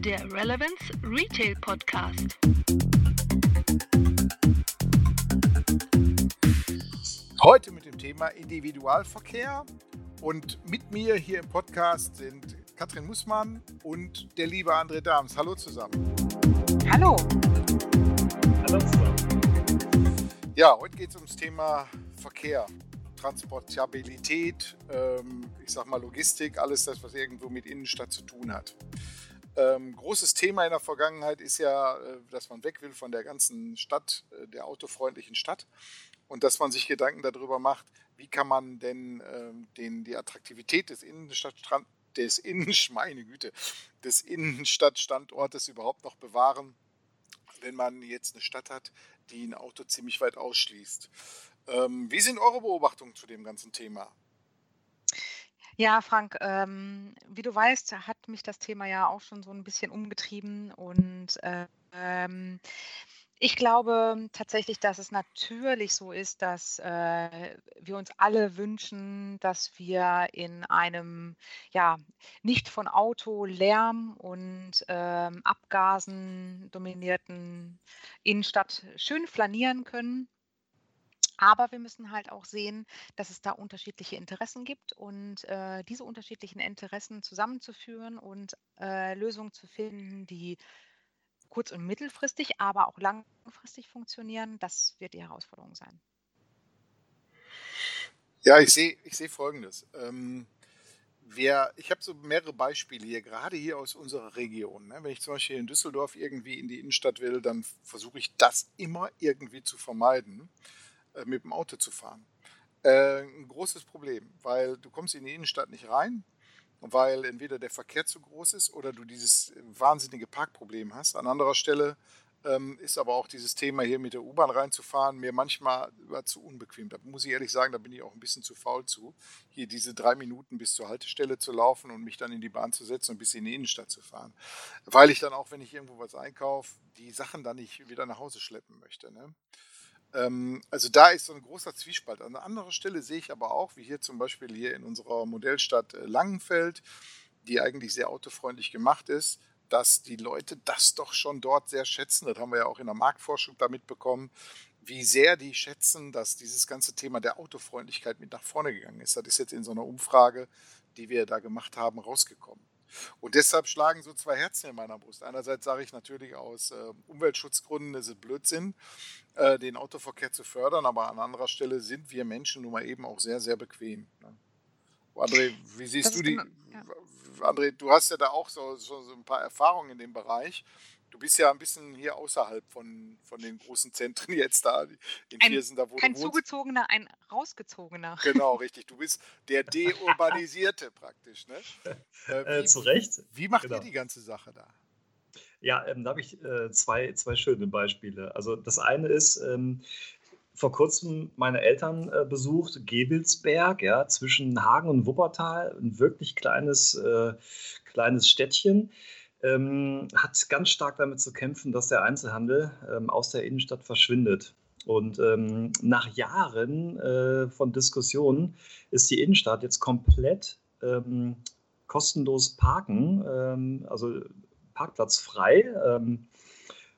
der Relevance Retail Podcast. Heute mit dem Thema Individualverkehr und mit mir hier im Podcast sind Katrin Mussmann und der liebe André Dahms. Hallo zusammen. Hallo. Hallo zusammen. Ja, heute geht es ums Thema Verkehr. Transportabilität, ähm, ich sag mal Logistik, alles das, was irgendwo mit Innenstadt zu tun hat. Ähm, großes Thema in der Vergangenheit ist ja, äh, dass man weg will von der ganzen Stadt, äh, der autofreundlichen Stadt und dass man sich Gedanken darüber macht, wie kann man denn ähm, den, die Attraktivität des Innenstadtstrand des Innen, meine Güte, des Innenstadtstandortes überhaupt noch bewahren, wenn man jetzt eine Stadt hat, die ein Auto ziemlich weit ausschließt. Ähm, wie sind eure Beobachtungen zu dem ganzen Thema? Ja, Frank, ähm, wie du weißt, hat mich das Thema ja auch schon so ein bisschen umgetrieben und äh, ähm, ich glaube tatsächlich, dass es natürlich so ist, dass äh, wir uns alle wünschen, dass wir in einem ja nicht von Auto, Lärm und ähm, Abgasen dominierten Innenstadt schön flanieren können. Aber wir müssen halt auch sehen, dass es da unterschiedliche Interessen gibt und äh, diese unterschiedlichen Interessen zusammenzuführen und äh, Lösungen zu finden, die kurz- und mittelfristig, aber auch langfristig funktionieren, das wird die Herausforderung sein. Ja, ich sehe ich seh Folgendes. Ähm, wer, ich habe so mehrere Beispiele hier, gerade hier aus unserer Region. Ne? Wenn ich zum Beispiel in Düsseldorf irgendwie in die Innenstadt will, dann versuche ich das immer irgendwie zu vermeiden mit dem Auto zu fahren. Äh, ein großes Problem, weil du kommst in die Innenstadt nicht rein, weil entweder der Verkehr zu groß ist oder du dieses wahnsinnige Parkproblem hast. An anderer Stelle ähm, ist aber auch dieses Thema hier mit der U-Bahn reinzufahren mir manchmal zu unbequem. Da muss ich ehrlich sagen, da bin ich auch ein bisschen zu faul zu, hier diese drei Minuten bis zur Haltestelle zu laufen und mich dann in die Bahn zu setzen und bis in die Innenstadt zu fahren. Weil ich dann auch, wenn ich irgendwo was einkaufe, die Sachen dann nicht wieder nach Hause schleppen möchte. Ne? Ähm, also da ist so ein großer Zwiespalt. An anderer Stelle sehe ich aber auch, wie hier zum Beispiel hier in unserer Modellstadt äh, Langenfeld, die eigentlich sehr autofreundlich gemacht ist, dass die Leute das doch schon dort sehr schätzen. Das haben wir ja auch in der Marktforschung damit bekommen, wie sehr die schätzen, dass dieses ganze Thema der Autofreundlichkeit mit nach vorne gegangen ist. Das ist jetzt in so einer Umfrage, die wir da gemacht haben, rausgekommen. Und deshalb schlagen so zwei Herzen in meiner Brust. Einerseits sage ich natürlich aus äh, Umweltschutzgründen, ist es Blödsinn, äh, den Autoverkehr zu fördern, aber an anderer Stelle sind wir Menschen nun mal eben auch sehr, sehr bequem. Ne? André, wie siehst das du die? Genau, ja. André, du hast ja da auch so, so, so ein paar Erfahrungen in dem Bereich. Du bist ja ein bisschen hier außerhalb von, von den großen Zentren jetzt da in ein, Viersen, da wo Kein zugezogener, ein rausgezogener. Genau, richtig. Du bist der Deurbanisierte praktisch. Ne? Äh, wie, Zu Recht. Wie macht genau. ihr die ganze Sache da? Ja, ähm, da habe ich äh, zwei, zwei schöne Beispiele. Also das eine ist, ähm, vor kurzem meine Eltern äh, besucht, Gebelsberg, ja, zwischen Hagen und Wuppertal, ein wirklich kleines, äh, kleines Städtchen ähm, hat ganz stark damit zu kämpfen, dass der Einzelhandel ähm, aus der Innenstadt verschwindet. Und ähm, nach Jahren äh, von Diskussionen ist die Innenstadt jetzt komplett ähm, kostenlos parken, ähm, also parkplatzfrei. Ähm,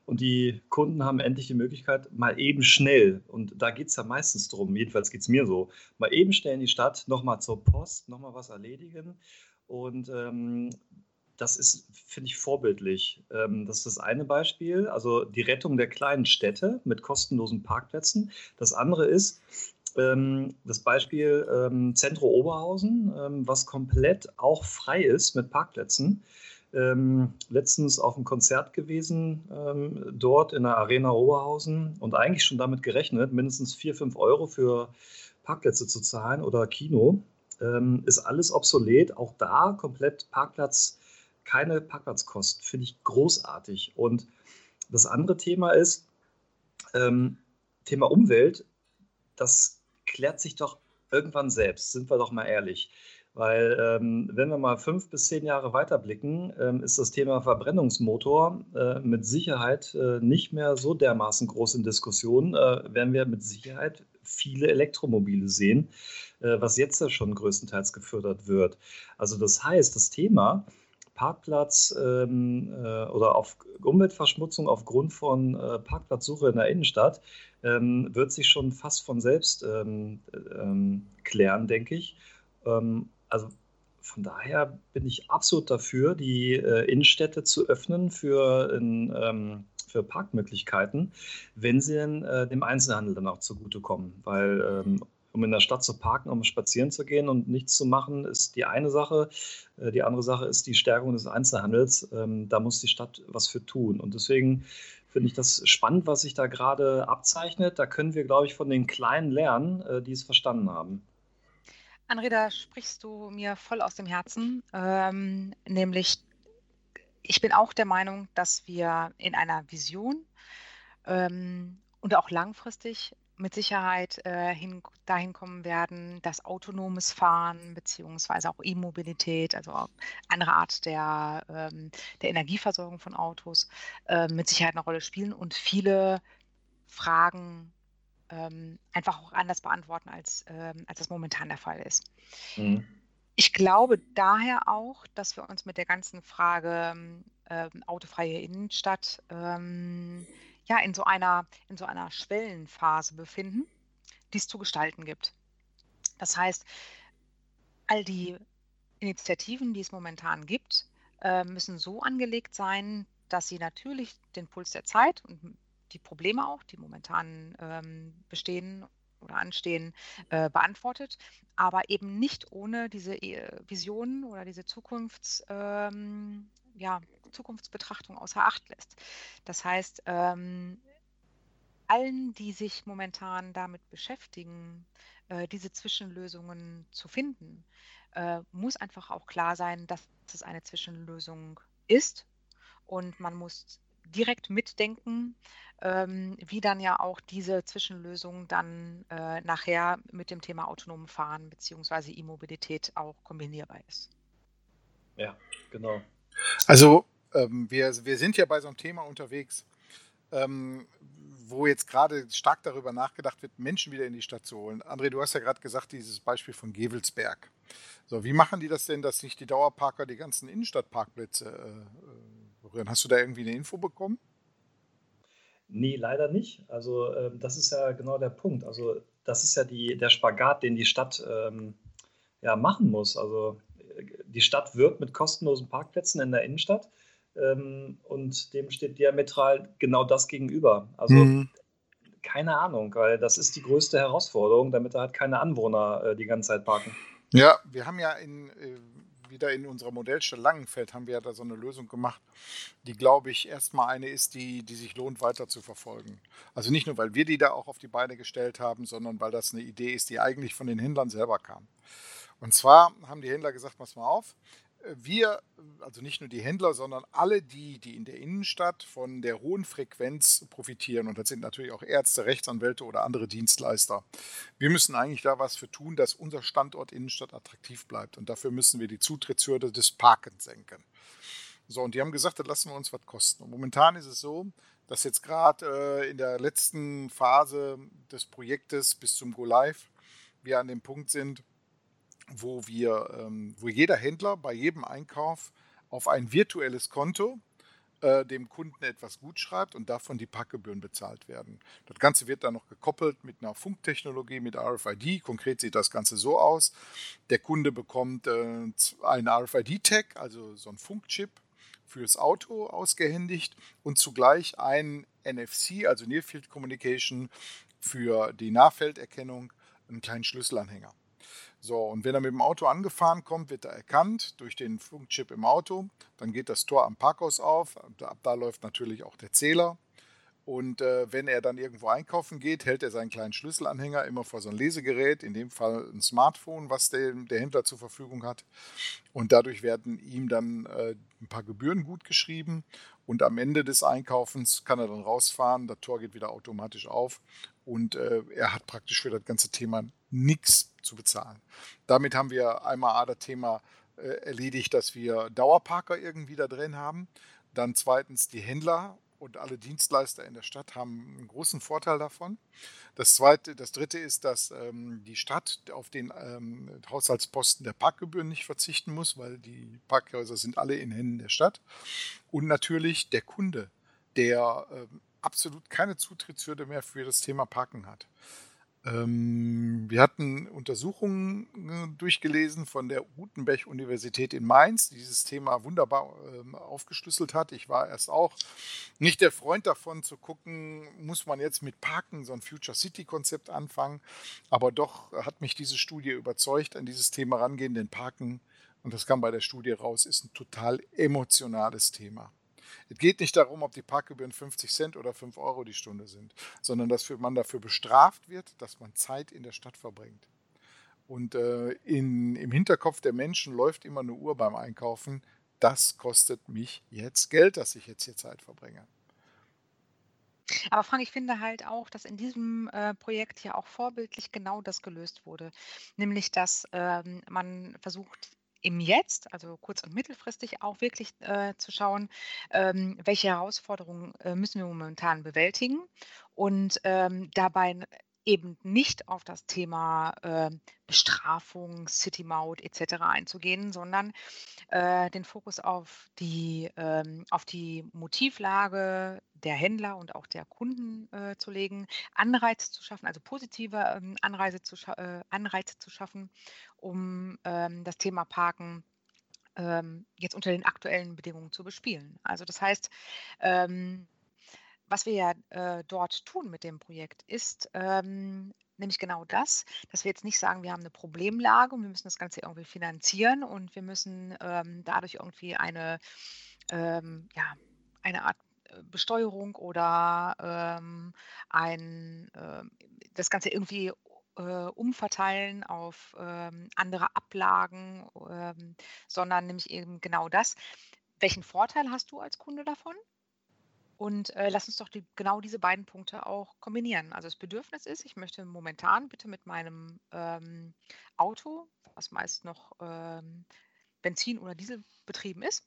und die Kunden haben endlich die Möglichkeit, mal eben schnell, und da geht es ja meistens darum, jedenfalls geht es mir so, mal eben schnell in die Stadt, nochmal zur Post, nochmal was erledigen. Und das ist, finde ich, vorbildlich. Ähm, das ist das eine Beispiel, also die Rettung der kleinen Städte mit kostenlosen Parkplätzen. Das andere ist ähm, das Beispiel Zentro Oberhausen, ähm, was komplett auch frei ist mit Parkplätzen. Letztens auf einem Konzert gewesen, dort in der Arena Oberhausen und eigentlich schon damit gerechnet, mindestens 4, 5 Euro für Parkplätze zu zahlen oder Kino. ist alles obsolet, auch da komplett Parkplatz keine Parkplatzkosten. Finde ich großartig. Und das andere Thema ist, ähm, Thema Umwelt, das klärt sich doch irgendwann selbst, sind wir doch mal ehrlich. Weil ähm, wenn wir mal fünf bis zehn Jahre weiterblicken, ähm, ist das Thema Verbrennungsmotor äh, mit Sicherheit äh, nicht mehr so dermaßen groß in Diskussion. Äh, werden wir mit Sicherheit viele Elektromobile sehen, äh, was jetzt ja schon größtenteils gefördert wird. Also das heißt, das Thema Parkplatz ähm, äh, oder auf Umweltverschmutzung aufgrund von äh, Parkplatzsuche in der Innenstadt ähm, wird sich schon fast von selbst ähm, ähm klären, denke ich. Ähm, also von daher bin ich absolut dafür, die äh, Innenstädte zu öffnen für, in, ähm, für Parkmöglichkeiten, wenn sie denn, äh, dem Einzelhandel dann auch zugutekommen. Weil um in der Stadt zu parken, um spazieren zu gehen und nichts zu machen, ist die eine Sache. Äh, die andere Sache ist die Stärkung des Einzelhandels. Ähm, da muss die Stadt was für tun. Und deswegen finde ich das spannend, was sich da gerade abzeichnet. Da können wir, glaube ich, von den Kleinen lernen, äh, die es verstanden haben. André, da sprichst du mir voll aus dem Herzen, ähm, nämlich ich bin auch der Meinung, dass wir in einer Vision ähm, und auch langfristig mit Sicherheit äh, hin, dahin kommen werden, dass autonomes Fahren beziehungsweise auch E-Mobilität, also auch andere Art der, ähm, der Energieversorgung von Autos, äh, mit Sicherheit eine Rolle spielen und viele Fragen ähm, einfach auch anders beantworten, als, ähm, als das momentan der Fall ist. Mhm. Ich glaube daher auch, dass wir uns mit der ganzen Frage äh, autofreie Innenstadt ähm, ja, in so einer, in so einer Schwellenphase befinden, die es zu gestalten gibt. Das heißt, all die Initiativen, die es momentan gibt, äh, müssen so angelegt sein, dass sie natürlich den Puls der Zeit und die Probleme auch, die momentan ähm, bestehen oder anstehen, äh, beantwortet, aber eben nicht ohne diese äh, Visionen oder diese Zukunfts, ähm, ja, Zukunftsbetrachtung außer Acht lässt. Das heißt, ähm, allen, die sich momentan damit beschäftigen, äh, diese Zwischenlösungen zu finden, äh, muss einfach auch klar sein, dass es eine Zwischenlösung ist und man muss direkt mitdenken, ähm, wie dann ja auch diese Zwischenlösung dann äh, nachher mit dem Thema autonomen Fahren bzw. E-Mobilität auch kombinierbar ist. Ja, genau. Also ähm, wir, wir sind ja bei so einem Thema unterwegs, ähm, wo jetzt gerade stark darüber nachgedacht wird, Menschen wieder in die Stadt zu holen. André, du hast ja gerade gesagt, dieses Beispiel von Gevelsberg. So, wie machen die das denn, dass sich die Dauerparker die ganzen Innenstadtparkplätze äh, äh, berühren? Hast du da irgendwie eine Info bekommen? Nee, leider nicht. Also ähm, das ist ja genau der Punkt. Also das ist ja die, der Spagat, den die Stadt ähm, ja, machen muss. Also äh, die Stadt wirbt mit kostenlosen Parkplätzen in der Innenstadt ähm, und dem steht diametral genau das gegenüber. Also mhm. keine Ahnung, weil das ist die größte Herausforderung, damit da halt keine Anwohner äh, die ganze Zeit parken. Ja, wir haben ja in, äh, wieder in unserer Modellstadt Langenfeld haben wir ja da so eine Lösung gemacht, die, glaube ich, erstmal eine ist, die, die sich lohnt, weiter zu verfolgen. Also nicht nur, weil wir die da auch auf die Beine gestellt haben, sondern weil das eine Idee ist, die eigentlich von den Händlern selber kam. Und zwar haben die Händler gesagt, pass mal auf, wir, also nicht nur die Händler, sondern alle die, die in der Innenstadt von der hohen Frequenz profitieren, und das sind natürlich auch Ärzte, Rechtsanwälte oder andere Dienstleister, wir müssen eigentlich da was für tun, dass unser Standort Innenstadt attraktiv bleibt. Und dafür müssen wir die Zutrittshürde des Parkens senken. So, und die haben gesagt, das lassen wir uns was kosten. Und momentan ist es so, dass jetzt gerade äh, in der letzten Phase des Projektes bis zum Go Live wir an dem Punkt sind, wo wir, ähm, wo jeder Händler bei jedem Einkauf auf ein virtuelles Konto äh, dem Kunden etwas gut schreibt und davon die Packgebühren bezahlt werden. Das Ganze wird dann noch gekoppelt mit einer Funktechnologie, mit RFID. Konkret sieht das Ganze so aus. Der Kunde bekommt äh, einen RFID-Tag, also so ein Funkchip fürs Auto ausgehändigt und zugleich ein NFC, also Near Field Communication für die Nahfelderkennung, einen kleinen Schlüsselanhänger. So, und wenn er mit dem Auto angefahren kommt, wird er erkannt durch den Funkchip im Auto. Dann geht das Tor am Parkhaus auf. Ab da läuft natürlich auch der Zähler. Und äh, wenn er dann irgendwo einkaufen geht, hält er seinen kleinen Schlüsselanhänger immer vor so ein Lesegerät, in dem Fall ein Smartphone, was der, der Händler zur Verfügung hat. Und dadurch werden ihm dann äh, ein paar Gebühren gut geschrieben. Und am Ende des Einkaufens kann er dann rausfahren, das Tor geht wieder automatisch auf und äh, er hat praktisch für das ganze Thema nichts zu bezahlen. Damit haben wir einmal A, das Thema äh, erledigt, dass wir Dauerparker irgendwie da drin haben. Dann zweitens die Händler und alle Dienstleister in der Stadt haben einen großen Vorteil davon. Das zweite, das dritte ist, dass ähm, die Stadt auf den ähm, Haushaltsposten der Parkgebühren nicht verzichten muss, weil die Parkhäuser sind alle in Händen der Stadt. Und natürlich der Kunde, der ähm, absolut keine Zutrittshürde mehr für das Thema Parken hat. Ähm, wir hatten Untersuchungen äh, durchgelesen von der Gutenberg-Universität in Mainz, die dieses Thema wunderbar ähm, aufgeschlüsselt hat. Ich war erst auch nicht der Freund davon zu gucken, muss man jetzt mit Parken so ein Future City-Konzept anfangen. Aber doch hat mich diese Studie überzeugt, an dieses Thema rangehen, denn Parken, und das kam bei der Studie raus, ist ein total emotionales Thema. Es geht nicht darum, ob die Parkgebühren 50 Cent oder 5 Euro die Stunde sind, sondern dass man dafür bestraft wird, dass man Zeit in der Stadt verbringt. Und äh, in, im Hinterkopf der Menschen läuft immer eine Uhr beim Einkaufen. Das kostet mich jetzt Geld, dass ich jetzt hier Zeit verbringe. Aber Frank, ich finde halt auch, dass in diesem äh, Projekt ja auch vorbildlich genau das gelöst wurde. Nämlich, dass ähm, man versucht, im Jetzt, also kurz- und mittelfristig auch wirklich äh, zu schauen, ähm, welche Herausforderungen äh, müssen wir momentan bewältigen. Und ähm, dabei eben nicht auf das Thema äh, Bestrafung, City Maut etc. einzugehen, sondern äh, den Fokus auf die, ähm, auf die Motivlage der Händler und auch der Kunden äh, zu legen, Anreize zu schaffen, also positive ähm, Anreize, zu äh, Anreize zu schaffen, um ähm, das Thema Parken ähm, jetzt unter den aktuellen Bedingungen zu bespielen. Also das heißt, ähm, was wir ja äh, dort tun mit dem Projekt, ist ähm, nämlich genau das, dass wir jetzt nicht sagen, wir haben eine Problemlage und wir müssen das Ganze irgendwie finanzieren und wir müssen ähm, dadurch irgendwie eine, ähm, ja, eine Art äh, Besteuerung oder ähm, ein, äh, das Ganze irgendwie äh, umverteilen auf ähm, andere Ablagen, ähm, sondern nämlich eben genau das. Welchen Vorteil hast du als Kunde davon? Und äh, lass uns doch die, genau diese beiden Punkte auch kombinieren. Also das Bedürfnis ist, ich möchte momentan bitte mit meinem ähm, Auto, was meist noch ähm, Benzin- oder Diesel betrieben ist,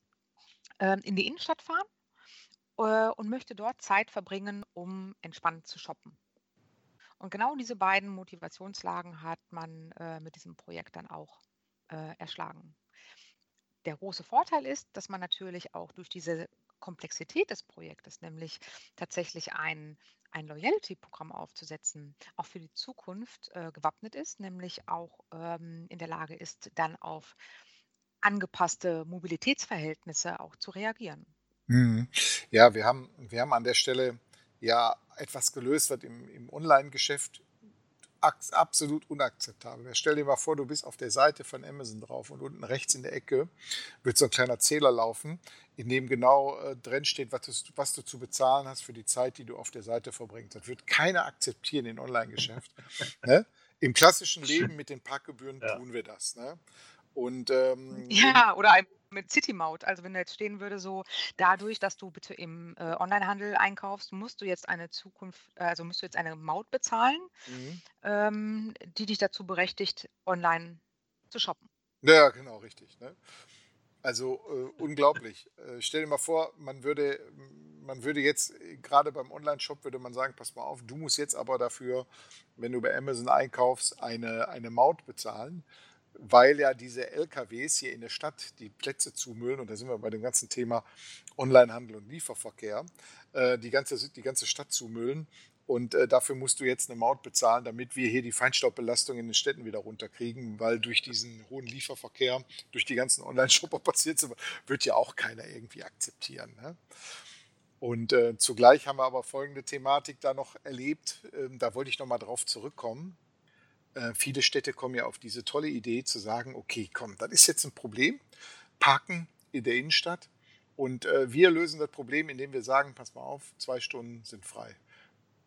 ähm, in die Innenstadt fahren äh, und möchte dort Zeit verbringen, um entspannt zu shoppen. Und genau diese beiden Motivationslagen hat man äh, mit diesem Projekt dann auch äh, erschlagen. Der große Vorteil ist, dass man natürlich auch durch diese Komplexität des Projektes, nämlich tatsächlich ein, ein Loyalty-Programm aufzusetzen, auch für die Zukunft äh, gewappnet ist, nämlich auch ähm, in der Lage ist, dann auf angepasste Mobilitätsverhältnisse auch zu reagieren. Mhm. Ja, wir haben, wir haben an der Stelle ja etwas gelöst, was im, im Online-Geschäft absolut unakzeptabel. Stell dir mal vor, du bist auf der Seite von Amazon drauf und unten rechts in der Ecke wird so ein kleiner Zähler laufen, in dem genau äh, drin steht, was du, was du zu bezahlen hast für die Zeit, die du auf der Seite verbringst. Das wird keiner akzeptieren in Online-Geschäft. ne? Im klassischen Leben mit den Parkgebühren ja. tun wir das. Ne? Und, ähm, ja, oder ein mit City Maut. Also wenn da jetzt stehen würde, so dadurch, dass du bitte im äh, Onlinehandel einkaufst, musst du jetzt eine Zukunft, also musst du jetzt eine Maut bezahlen, mhm. ähm, die dich dazu berechtigt, online zu shoppen. Ja, genau, richtig. Ne? Also äh, unglaublich. Äh, stell dir mal vor, man würde, man würde jetzt, gerade beim Online-Shop, würde man sagen, pass mal auf, du musst jetzt aber dafür, wenn du bei Amazon einkaufst, eine, eine Maut bezahlen weil ja diese LKWs hier in der Stadt die Plätze zumüllen, und da sind wir bei dem ganzen Thema Onlinehandel und Lieferverkehr, äh, die, ganze, die ganze Stadt zumüllen. Und äh, dafür musst du jetzt eine Maut bezahlen, damit wir hier die Feinstaubbelastung in den Städten wieder runterkriegen, weil durch diesen hohen Lieferverkehr, durch die ganzen Online-Shopper passiert wird ja auch keiner irgendwie akzeptieren. Ne? Und äh, zugleich haben wir aber folgende Thematik da noch erlebt, ähm, da wollte ich nochmal drauf zurückkommen. Äh, viele Städte kommen ja auf diese tolle Idee zu sagen, okay, komm, das ist jetzt ein Problem, Parken in der Innenstadt und äh, wir lösen das Problem, indem wir sagen, pass mal auf, zwei Stunden sind frei.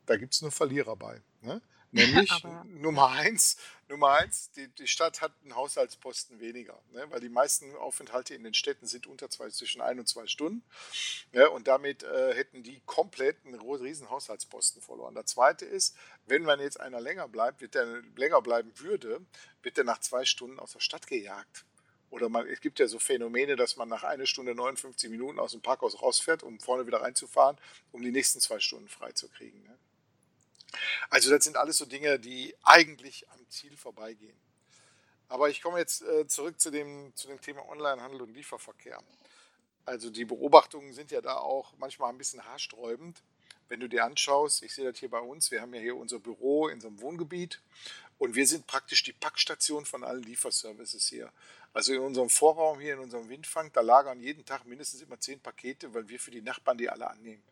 Da gibt es nur Verlierer bei. Ne? Nämlich Nummer eins, Nummer eins die, die, Stadt hat einen Haushaltsposten weniger, ne? weil die meisten Aufenthalte in den Städten sind unter zwei, zwischen ein und zwei Stunden. Ne? Und damit äh, hätten die komplett einen riesen Haushaltsposten verloren. Der zweite ist, wenn man jetzt einer länger bleibt, wird der länger bleiben würde, wird der nach zwei Stunden aus der Stadt gejagt. Oder man, es gibt ja so Phänomene, dass man nach einer Stunde 59 Minuten aus dem Parkhaus rausfährt, um vorne wieder reinzufahren, um die nächsten zwei Stunden freizukriegen. Ne? Also das sind alles so Dinge, die eigentlich am Ziel vorbeigehen. Aber ich komme jetzt äh, zurück zu dem, zu dem Thema Onlinehandel und Lieferverkehr. Also die Beobachtungen sind ja da auch manchmal ein bisschen haarsträubend. Wenn du dir anschaust, ich sehe das hier bei uns, wir haben ja hier unser Büro in so einem Wohngebiet und wir sind praktisch die Packstation von allen Lieferservices hier. Also in unserem Vorraum hier, in unserem Windfang, da lagern jeden Tag mindestens immer zehn Pakete, weil wir für die Nachbarn die alle annehmen.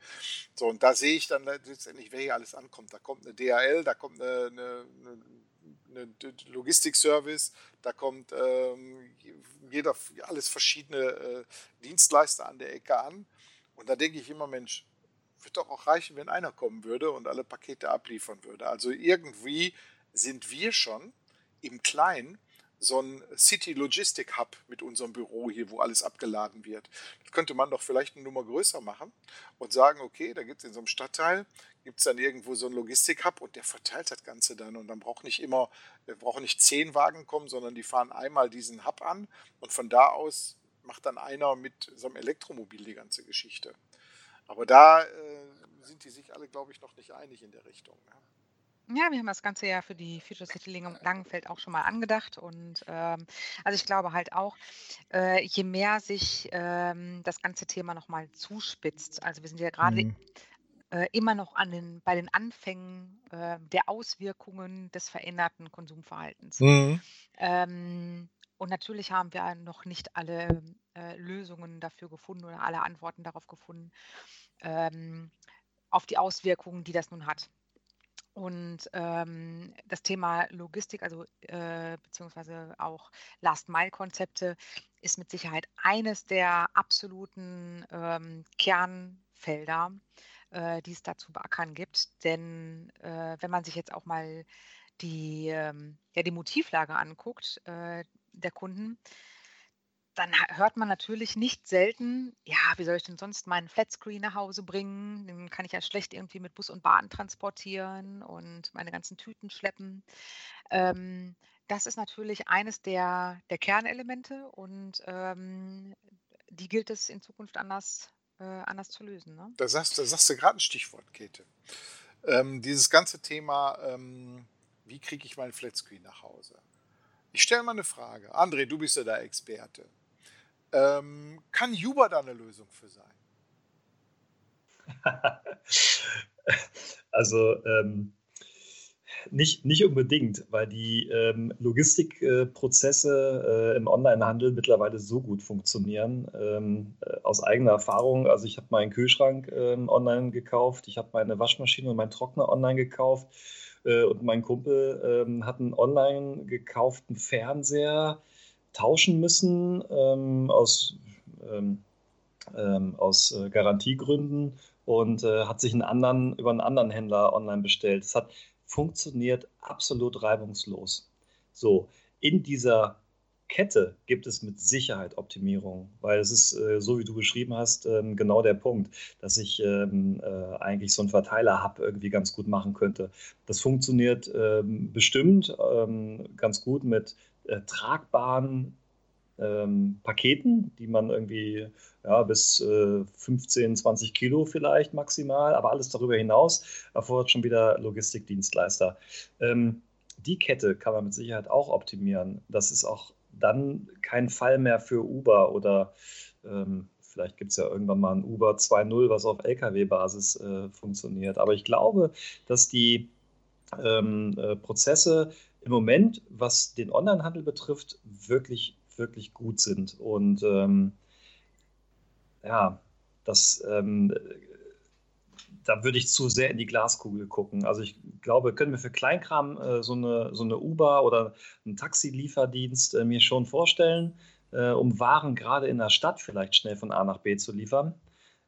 So, und da sehe ich dann letztendlich, wer hier alles ankommt. Da kommt eine DHL, da kommt eine, eine, eine Logistikservice, da kommt ähm, jeder, alles verschiedene äh, Dienstleister an der Ecke an. Und da denke ich immer, Mensch, wird doch auch reichen, wenn einer kommen würde und alle Pakete abliefern würde. Also irgendwie sind wir schon im Kleinen so ein City Logistic Hub mit unserem Büro hier, wo alles abgeladen wird. Das könnte man doch vielleicht eine Nummer größer machen und sagen, okay, da gibt es in so einem Stadtteil, gibt es dann irgendwo so einen Logistik Hub und der verteilt das Ganze dann und dann braucht nicht immer, brauchen nicht zehn Wagen kommen, sondern die fahren einmal diesen Hub an und von da aus macht dann einer mit so einem Elektromobil die ganze Geschichte. Aber da äh, sind die sich alle, glaube ich, noch nicht einig in der Richtung. Ne? Ja, wir haben das Ganze ja für die Future City Langenfeld auch schon mal angedacht. Und ähm, also ich glaube halt auch, äh, je mehr sich ähm, das ganze Thema nochmal zuspitzt, also wir sind ja gerade mhm. äh, immer noch an den, bei den Anfängen äh, der Auswirkungen des veränderten Konsumverhaltens. Mhm. Ähm, und natürlich haben wir noch nicht alle äh, Lösungen dafür gefunden oder alle Antworten darauf gefunden, ähm, auf die Auswirkungen, die das nun hat. Und ähm, das Thema Logistik, also äh, beziehungsweise auch Last-Mile-Konzepte, ist mit Sicherheit eines der absoluten ähm, Kernfelder, äh, die es da zu beackern gibt. Denn äh, wenn man sich jetzt auch mal die, ähm, ja, die Motivlage anguckt äh, der Kunden, dann hört man natürlich nicht selten, ja, wie soll ich denn sonst meinen Flatscreen nach Hause bringen? Den kann ich ja schlecht irgendwie mit Bus und Bahn transportieren und meine ganzen Tüten schleppen. Ähm, das ist natürlich eines der, der Kernelemente und ähm, die gilt es in Zukunft anders, äh, anders zu lösen. Ne? Da, sagst, da sagst du gerade ein Stichwort, Käthe. Ähm, dieses ganze Thema, ähm, wie kriege ich meinen Flatscreen nach Hause? Ich stelle mal eine Frage. André, du bist ja da Experte. Ähm, kann Uber da eine Lösung für sein? also ähm, nicht, nicht unbedingt, weil die ähm, Logistikprozesse äh, im Onlinehandel mittlerweile so gut funktionieren. Ähm, äh, aus eigener Erfahrung, also ich habe meinen Kühlschrank ähm, online gekauft, ich habe meine Waschmaschine und meinen Trockner online gekauft äh, und mein Kumpel ähm, hat einen online gekauften Fernseher tauschen müssen ähm, aus, ähm, ähm, aus äh, Garantiegründen und äh, hat sich einen anderen über einen anderen Händler online bestellt. Es hat funktioniert absolut reibungslos. So, in dieser Kette gibt es mit Sicherheit Optimierung, weil es ist, äh, so wie du beschrieben hast, ähm, genau der Punkt, dass ich ähm, äh, eigentlich so einen Verteiler-Hub irgendwie ganz gut machen könnte. Das funktioniert ähm, bestimmt ganz gut mit äh, tragbaren Paketen, die man irgendwie ja, bis äh, 15, 20 Kilo vielleicht maximal, aber alles darüber hinaus erfordert schon wieder Logistikdienstleister. Die Kette kann man mit Sicherheit auch optimieren. Das ist auch dann kein Fall mehr für Uber oder ähm, vielleicht gibt es ja irgendwann mal ein Uber 2.0, was auf Lkw-Basis äh, funktioniert. Aber ich glaube, dass die ähm, äh, Prozesse im Moment, was den Onlinehandel betrifft, wirklich, wirklich gut sind. Und ähm, ja, das, ähm, da würde ich zu sehr in die Glaskugel gucken. Also ich glaube, können wir für Kleinkram äh, so, eine, so eine Uber oder einen Taxilieferdienst äh, mir schon vorstellen, äh, um Waren gerade in der Stadt vielleicht schnell von A nach B zu liefern.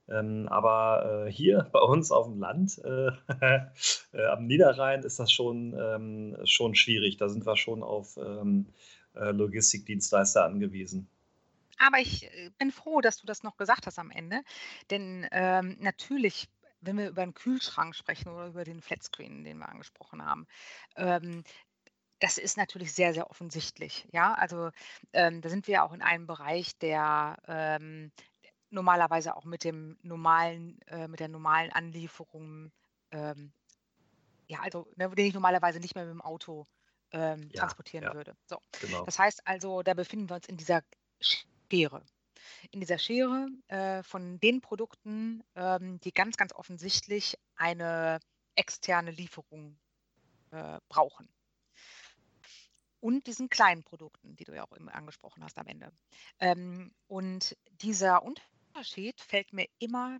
Ähm, aber äh, hier bei uns auf dem Land, äh, äh, am Niederrhein, ist das schon, ähm, schon schwierig. Da sind wir schon auf ähm, äh, Logistikdienstleister angewiesen. Aber ich bin froh, dass du das noch gesagt hast am Ende. Denn ähm, natürlich, wenn wir über einen Kühlschrank sprechen oder über den Flatscreen, den wir angesprochen haben, ähm, das ist natürlich sehr, sehr offensichtlich. Ja, also ähm, da sind wir auch in einem Bereich, der ähm, normalerweise auch mit dem normalen, äh, mit der normalen Anlieferung, ähm, ja, also ne, den ich normalerweise nicht mehr mit dem Auto ähm, Ja, transportieren ja, würde. So, genau. das heißt also, da befinden wir uns in dieser Schere. In dieser Schere äh, von den Produkten, ähm, die ganz, ganz offensichtlich eine externe Lieferung äh, brauchen. Und diesen kleinen Produkten, die du ja auch immer angesprochen hast am Ende. Ähm, und dieser Unterschied fällt mir immer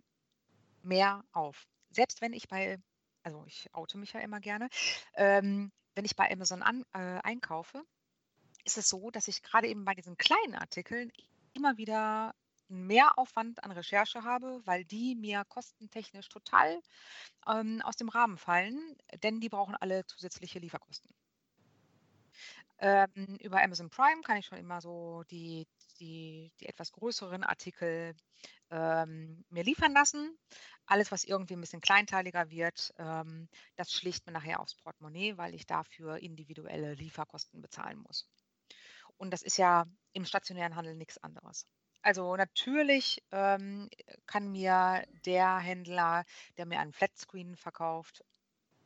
mehr auf. Selbst wenn ich bei, also ich oute mich ja immer gerne, ähm, wenn ich bei Amazon an, äh, einkaufe, ist es so, dass ich gerade eben bei diesen kleinen Artikeln immer wieder einen Mehraufwand an Recherche habe, weil die mir kostentechnisch total ähm, aus dem Rahmen fallen, denn die brauchen alle zusätzliche Lieferkosten. Ähm, über Amazon Prime kann ich schon immer so die, die, die etwas größeren Artikel ähm, mir liefern lassen. Alles, was irgendwie ein bisschen kleinteiliger wird, ähm, das schlicht mir nachher aufs Portemonnaie, weil ich dafür individuelle Lieferkosten bezahlen muss. Und das ist ja im stationären Handel nichts anderes. Also natürlich ähm, kann mir der Händler, der mir einen Flatscreen verkauft,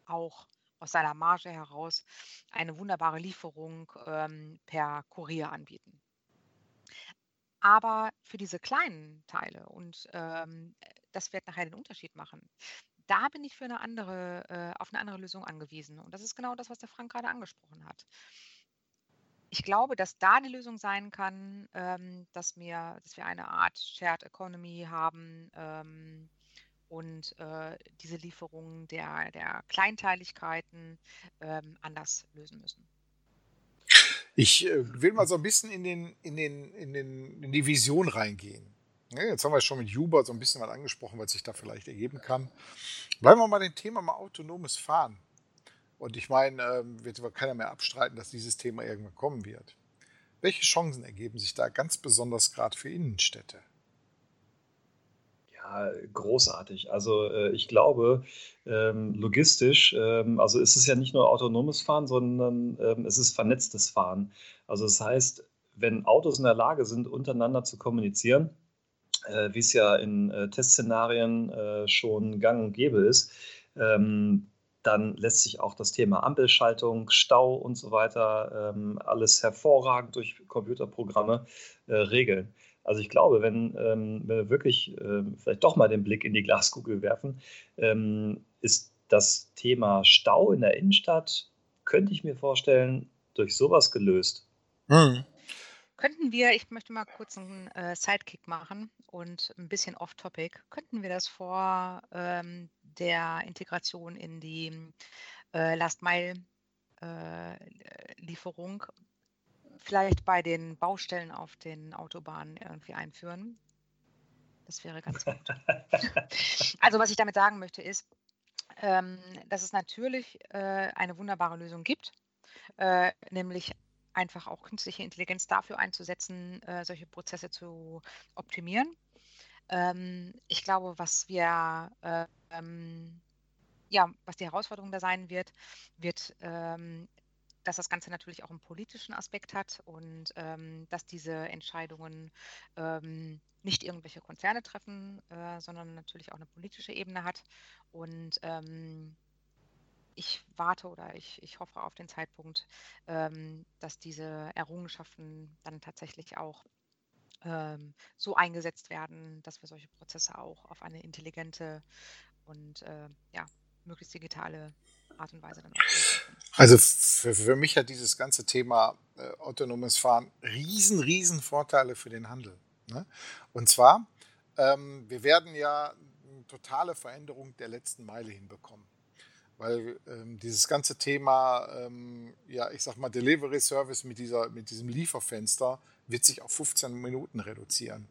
auch aus seiner Marge heraus eine wunderbare Lieferung ähm, per Kurier anbieten. Aber für diese kleinen Teile, und ähm, das wird nachher den Unterschied machen, da bin ich für eine andere, äh, auf eine andere Lösung angewiesen. Und das ist genau das, was der Frank gerade angesprochen hat. Ich glaube, dass da die Lösung sein kann, ähm, dass, wir, dass wir eine Art Shared Economy haben ähm, und äh, diese Lieferungen der, der Kleinteiligkeiten ähm, anders lösen müssen. Ich äh, will mal so ein bisschen in, den, in, den, in, den, in die Vision reingehen. Jetzt haben wir schon mit Uber so ein bisschen was angesprochen, was sich da vielleicht ergeben kann. Bleiben wir mal dem Thema mal autonomes Fahren. Und ich meine, ähm, wird keiner mehr abstreiten, dass dieses Thema irgendwann kommen wird. Welche Chancen ergeben sich da ganz besonders gerade für Innenstädte? Ja, großartig. Also äh, ich glaube, ähm, logistisch, ähm, also ist es ja nicht nur autonomes Fahren, sondern es ist vernetztes Fahren. Also das heißt, wenn Autos in der Lage sind, untereinander zu kommunizieren, äh, wie es ja in äh, Testszenarien schon gang und gäbe ist, ähm, dann lässt sich auch das Thema Ampelschaltung, Stau und so weiter ähm, alles hervorragend durch Computerprogramme äh, regeln. Also ich glaube, wenn, ähm, wir wirklich ähm, vielleicht doch mal den Blick in die Glaskugel werfen, ähm, ist das Thema Stau in der Innenstadt, könnte ich mir vorstellen, durch sowas gelöst. Mhm. Könnten wir, ich möchte mal kurz einen äh, Sidekick machen und ein bisschen off-topic, könnten wir das vor ähm, der Integration in die äh, Last-Mile-Lieferung äh, vielleicht bei den Baustellen auf den Autobahnen irgendwie einführen? Das wäre ganz gut. also was ich damit sagen möchte ist, ähm, dass es natürlich äh, eine wunderbare Lösung gibt, äh, nämlich einfach auch künstliche Intelligenz dafür einzusetzen, äh, solche Prozesse zu optimieren. Ähm, ich glaube, was wir, äh, ähm, ja, was die Herausforderung da sein wird, wird, ähm, dass das Ganze natürlich auch einen politischen Aspekt hat und ähm, dass diese Entscheidungen ähm, nicht irgendwelche Konzerne treffen, äh, sondern natürlich auch eine politische Ebene hat. Und ähm, ich warte oder ich, ich hoffe auf den Zeitpunkt, ähm, dass diese Errungenschaften dann tatsächlich auch ähm, so eingesetzt werden, dass wir solche Prozesse auch auf eine intelligente und äh, ja, möglichst digitale Art und Weise dann auch Also für, für, mich hat dieses ganze Thema äh, autonomes Fahren riesen, riesen Vorteile für den Handel. Ne? Und zwar, ähm, wir werden ja eine totale Veränderung der letzten Meile hinbekommen. Weil ähm, dieses ganze Thema, ähm, ja, ich sag mal, Delivery Service mit, dieser, mit diesem Lieferfenster wird sich auf 15 Minuten reduzieren.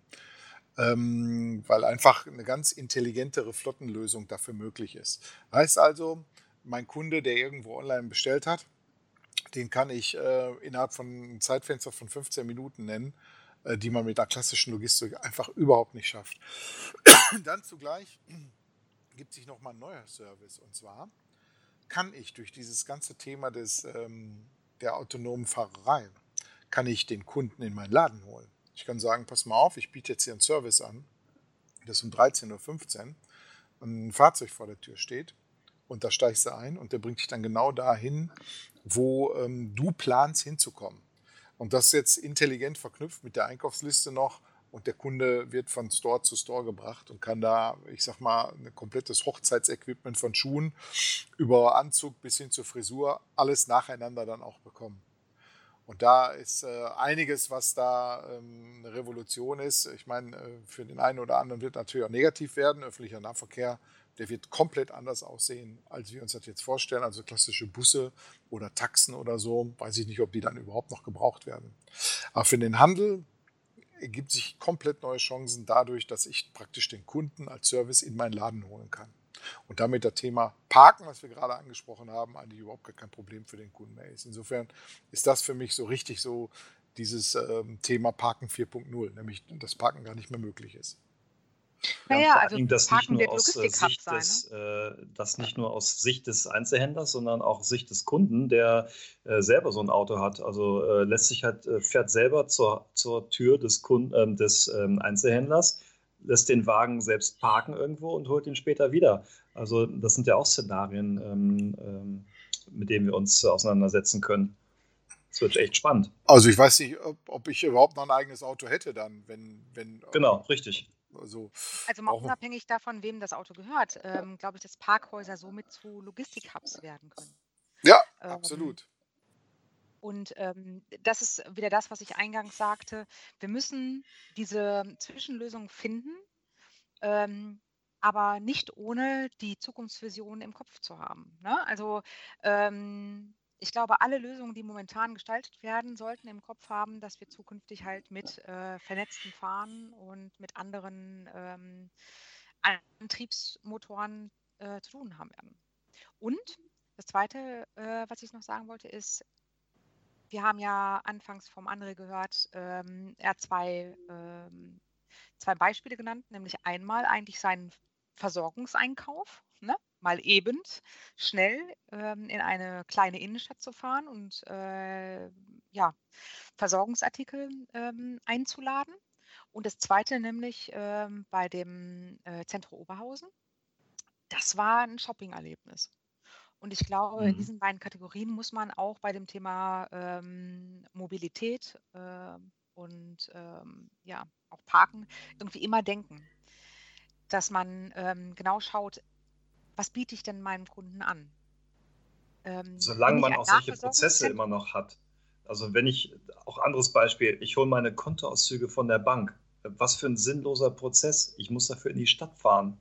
Ähm, weil einfach eine ganz intelligentere Flottenlösung dafür möglich ist. Heißt also, mein Kunde, der irgendwo online bestellt hat, den kann ich äh, innerhalb von einem Zeitfenster von 15 Minuten nennen, äh, die man mit einer klassischen Logistik einfach überhaupt nicht schafft. Dann zugleich gibt sich nochmal ein neuer Service und zwar kann ich durch dieses ganze Thema des, ähm, der autonomen Fahrerei kann ich den Kunden in meinen Laden holen. Ich kann sagen, pass mal auf, ich biete jetzt hier einen Service an, dass um 13.15 Uhr ein Fahrzeug vor der Tür steht und da steigst du ein und der bringt dich dann genau dahin, wo ähm, du planst hinzukommen. Und das jetzt intelligent verknüpft mit der Einkaufsliste noch und der Kunde wird von Store zu Store gebracht und kann da, ich sag mal, ein komplettes Hochzeitsequipment von Schuhen über Anzug bis hin zur Frisur alles nacheinander dann auch bekommen. Und da ist äh, einiges, was da ähm, eine Revolution ist. Ich meine, äh, für den einen oder anderen wird natürlich auch negativ werden. Öffentlicher Nahverkehr, der wird komplett anders aussehen, als wir uns das jetzt vorstellen. Also klassische Busse oder Taxen oder so, weiß ich nicht, ob die dann überhaupt noch gebraucht werden. Aber für den Handel ergibt sich komplett neue Chancen dadurch, dass ich praktisch den Kunden als Service in meinen Laden holen kann. Und damit das Thema Parken, was wir gerade angesprochen haben, eigentlich überhaupt gar kein Problem für den Kunden mehr ist. Insofern ist das für mich so richtig so dieses ähm, Thema Parken 4.0, nämlich dass Parken gar nicht mehr möglich ist. Naja, also das nicht nur aus äh, Sicht sein, des, ne? äh, das nicht nur aus Sicht des Einzelhändlers, sondern auch Sicht des Kunden, der äh, selber so ein Auto hat. Also äh, lässt sich halt, äh, fährt selber zur, zur Tür des, Kunden, ähm, des ähm, Einzelhändlers, lässt den Wagen selbst parken irgendwo und holt ihn später wieder. Also das sind ja auch Szenarien, ähm, ähm, mit denen wir uns auseinandersetzen können. Das wird echt spannend. Also ich weiß nicht, ob, ob, ich überhaupt noch ein eigenes Auto hätte dann, wenn... wenn genau, richtig. Also, also mal unabhängig davon, wem das Auto gehört, ähm, glaube ich, dass Parkhäuser somit zu Logistik-Hubs werden können. Ja, ähm, absolut. Und ähm, das ist wieder das, was ich eingangs sagte. Wir müssen diese Zwischenlösung finden, ähm, aber nicht ohne die Zukunftsvision im Kopf zu haben. Ne? Also ähm, ich glaube, alle Lösungen, die momentan gestaltet werden, sollten im Kopf haben, dass wir zukünftig halt mit äh, vernetzten Fahren und mit anderen ähm, Antriebsmotoren äh, zu tun haben werden. Und das Zweite, äh, was ich noch sagen wollte, ist, wir haben ja anfangs vom André gehört, ähm, er hat zwei, ähm, zwei Beispiele genannt, nämlich einmal eigentlich seinen Versorgungseinkauf, ne? Mal eben schnell ähm, in eine kleine Innenstadt zu fahren und äh, ja, Versorgungsartikel ähm, einzuladen. Und das zweite nämlich ähm, bei dem äh, Zentrum Oberhausen, das war ein Shopping-Erlebnis. Und ich glaube, mhm. in diesen beiden Kategorien muss man auch bei dem Thema ähm, Mobilität äh, und ähm, ja, auch Parken irgendwie immer denken, dass man ähm, genau schaut, was biete ich denn meinem Kunden an? Ähm, Solange man auch solche Prozesse immer noch hat. Also wenn ich, auch anderes Beispiel, ich hole meine Kontoauszüge von der Bank. Was für ein sinnloser Prozess. Ich muss dafür in die Stadt fahren.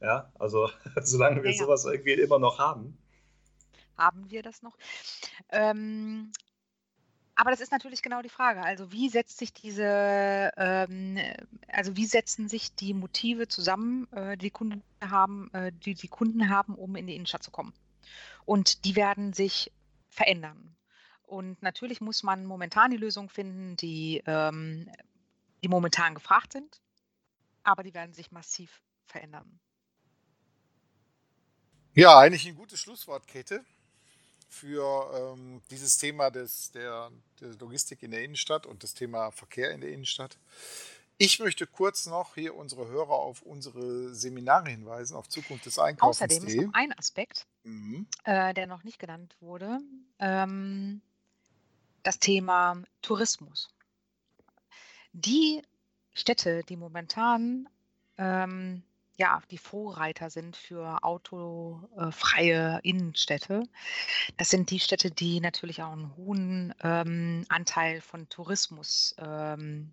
Ja, also solange wir ja, ja. sowas irgendwie immer noch haben, haben wir das noch? Ähm, aber das ist natürlich genau die Frage. Also wie setzt sich diese, ähm, also wie setzen sich die Motive zusammen, äh, die Kunden haben, äh, die die Kunden haben, um in die Innenstadt zu kommen? Und die werden sich verändern. Und natürlich muss man momentan die Lösung finden, die, ähm, die momentan gefragt sind, aber die werden sich massiv verändern. Ja, eigentlich ein gutes Schlusswort, Kette für ähm, dieses Thema des, der, der Logistik in der Innenstadt und das Thema Verkehr in der Innenstadt. Ich möchte kurz noch hier unsere Hörer auf unsere Seminare hinweisen, auf Zukunft des Einkaufs. Außerdem ist noch ein Aspekt, mhm. äh, der noch nicht genannt wurde, ähm, das Thema Tourismus. Die Städte, die momentan ähm, ja, die Vorreiter sind für autofreie Innenstädte. Das sind die Städte, die natürlich auch einen hohen ähm, Anteil von Tourismus, ähm,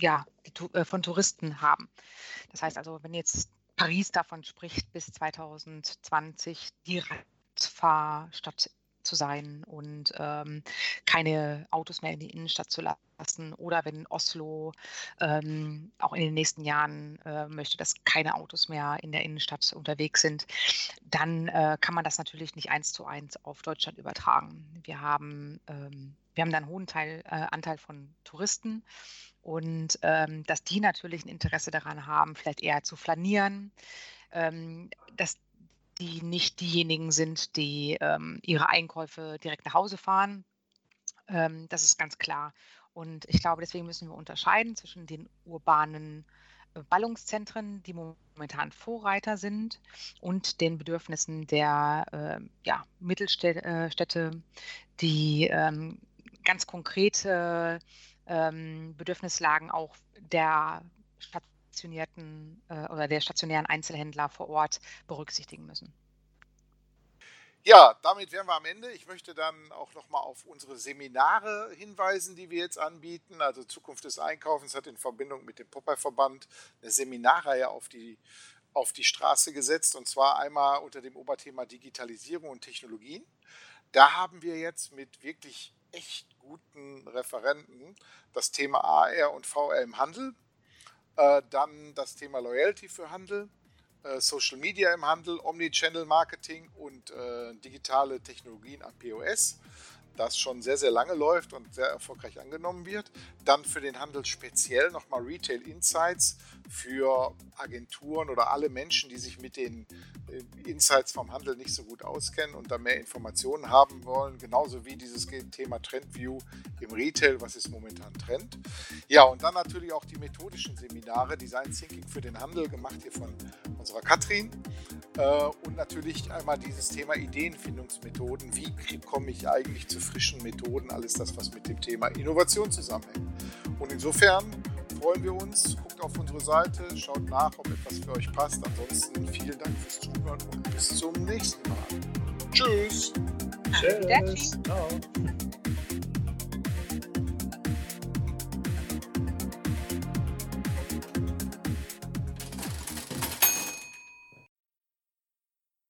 ja, die, äh, von Touristen haben. Das heißt also, wenn jetzt Paris davon spricht, bis 2020 die Radfahrstadt zu sein und ähm, keine Autos mehr in die Innenstadt zu lassen. Oder wenn Oslo ähm, auch in den nächsten Jahren äh, möchte, dass keine Autos mehr in der Innenstadt unterwegs sind, dann äh, kann man das natürlich nicht eins zu eins auf Deutschland übertragen. Wir haben, ähm, wir haben da einen hohen Teil, äh, Anteil von Touristen und ähm, dass die natürlich ein Interesse daran haben, vielleicht eher zu flanieren. Ähm, dass die nicht diejenigen sind, die ähm, ihre Einkäufe direkt nach Hause fahren. Ähm, das ist ganz klar. Und ich glaube, deswegen müssen wir unterscheiden zwischen den urbanen äh, Ballungszentren, die momentan Vorreiter sind, und den Bedürfnissen der äh, ja, Mittelstädte, die ähm, ganz konkrete ähm, Bedürfnislagen auch der stationierten äh, oder der stationären Einzelhändler vor Ort berücksichtigen müssen. Ja, damit wären wir am Ende. Ich möchte dann auch nochmal auf unsere Seminare hinweisen, die wir jetzt anbieten. Also Zukunft des Einkaufens hat in Verbindung mit dem Popeye-Verband eine Seminarreihe auf die, auf die Straße gesetzt. Und zwar einmal unter dem Oberthema Digitalisierung und Technologien. Da haben wir jetzt mit wirklich echt guten Referenten das Thema AR und VR im Handel, äh, dann das Thema Loyalty für Handel, äh, Social Media im Handel, Omnichannel Marketing und äh, digitale Technologien am POS das schon sehr, sehr lange läuft und sehr erfolgreich angenommen wird. Dann für den Handel speziell nochmal Retail Insights für Agenturen oder alle Menschen, die sich mit den äh, Insights vom Handel nicht so gut auskennen und da mehr Informationen haben wollen, genauso wie dieses Thema Trendview im Retail, was ist momentan Trend. Ja, und dann natürlich auch die methodischen Seminare, Design Thinking für den Handel, gemacht hier von unserer Katrin. Äh, und natürlich einmal dieses Thema Ideenfindungsmethoden. Wie komme ich eigentlich zu frischen Methoden? Alles das, was mit dem Thema Innovation zusammenhängt. Und insofern freuen wir uns. Guckt auf unsere Seite, schaut nach, ob etwas für euch passt. Ansonsten vielen Dank fürs Zuhören und bis zum nächsten Mal. Tschüss. Tschüss. Ciao.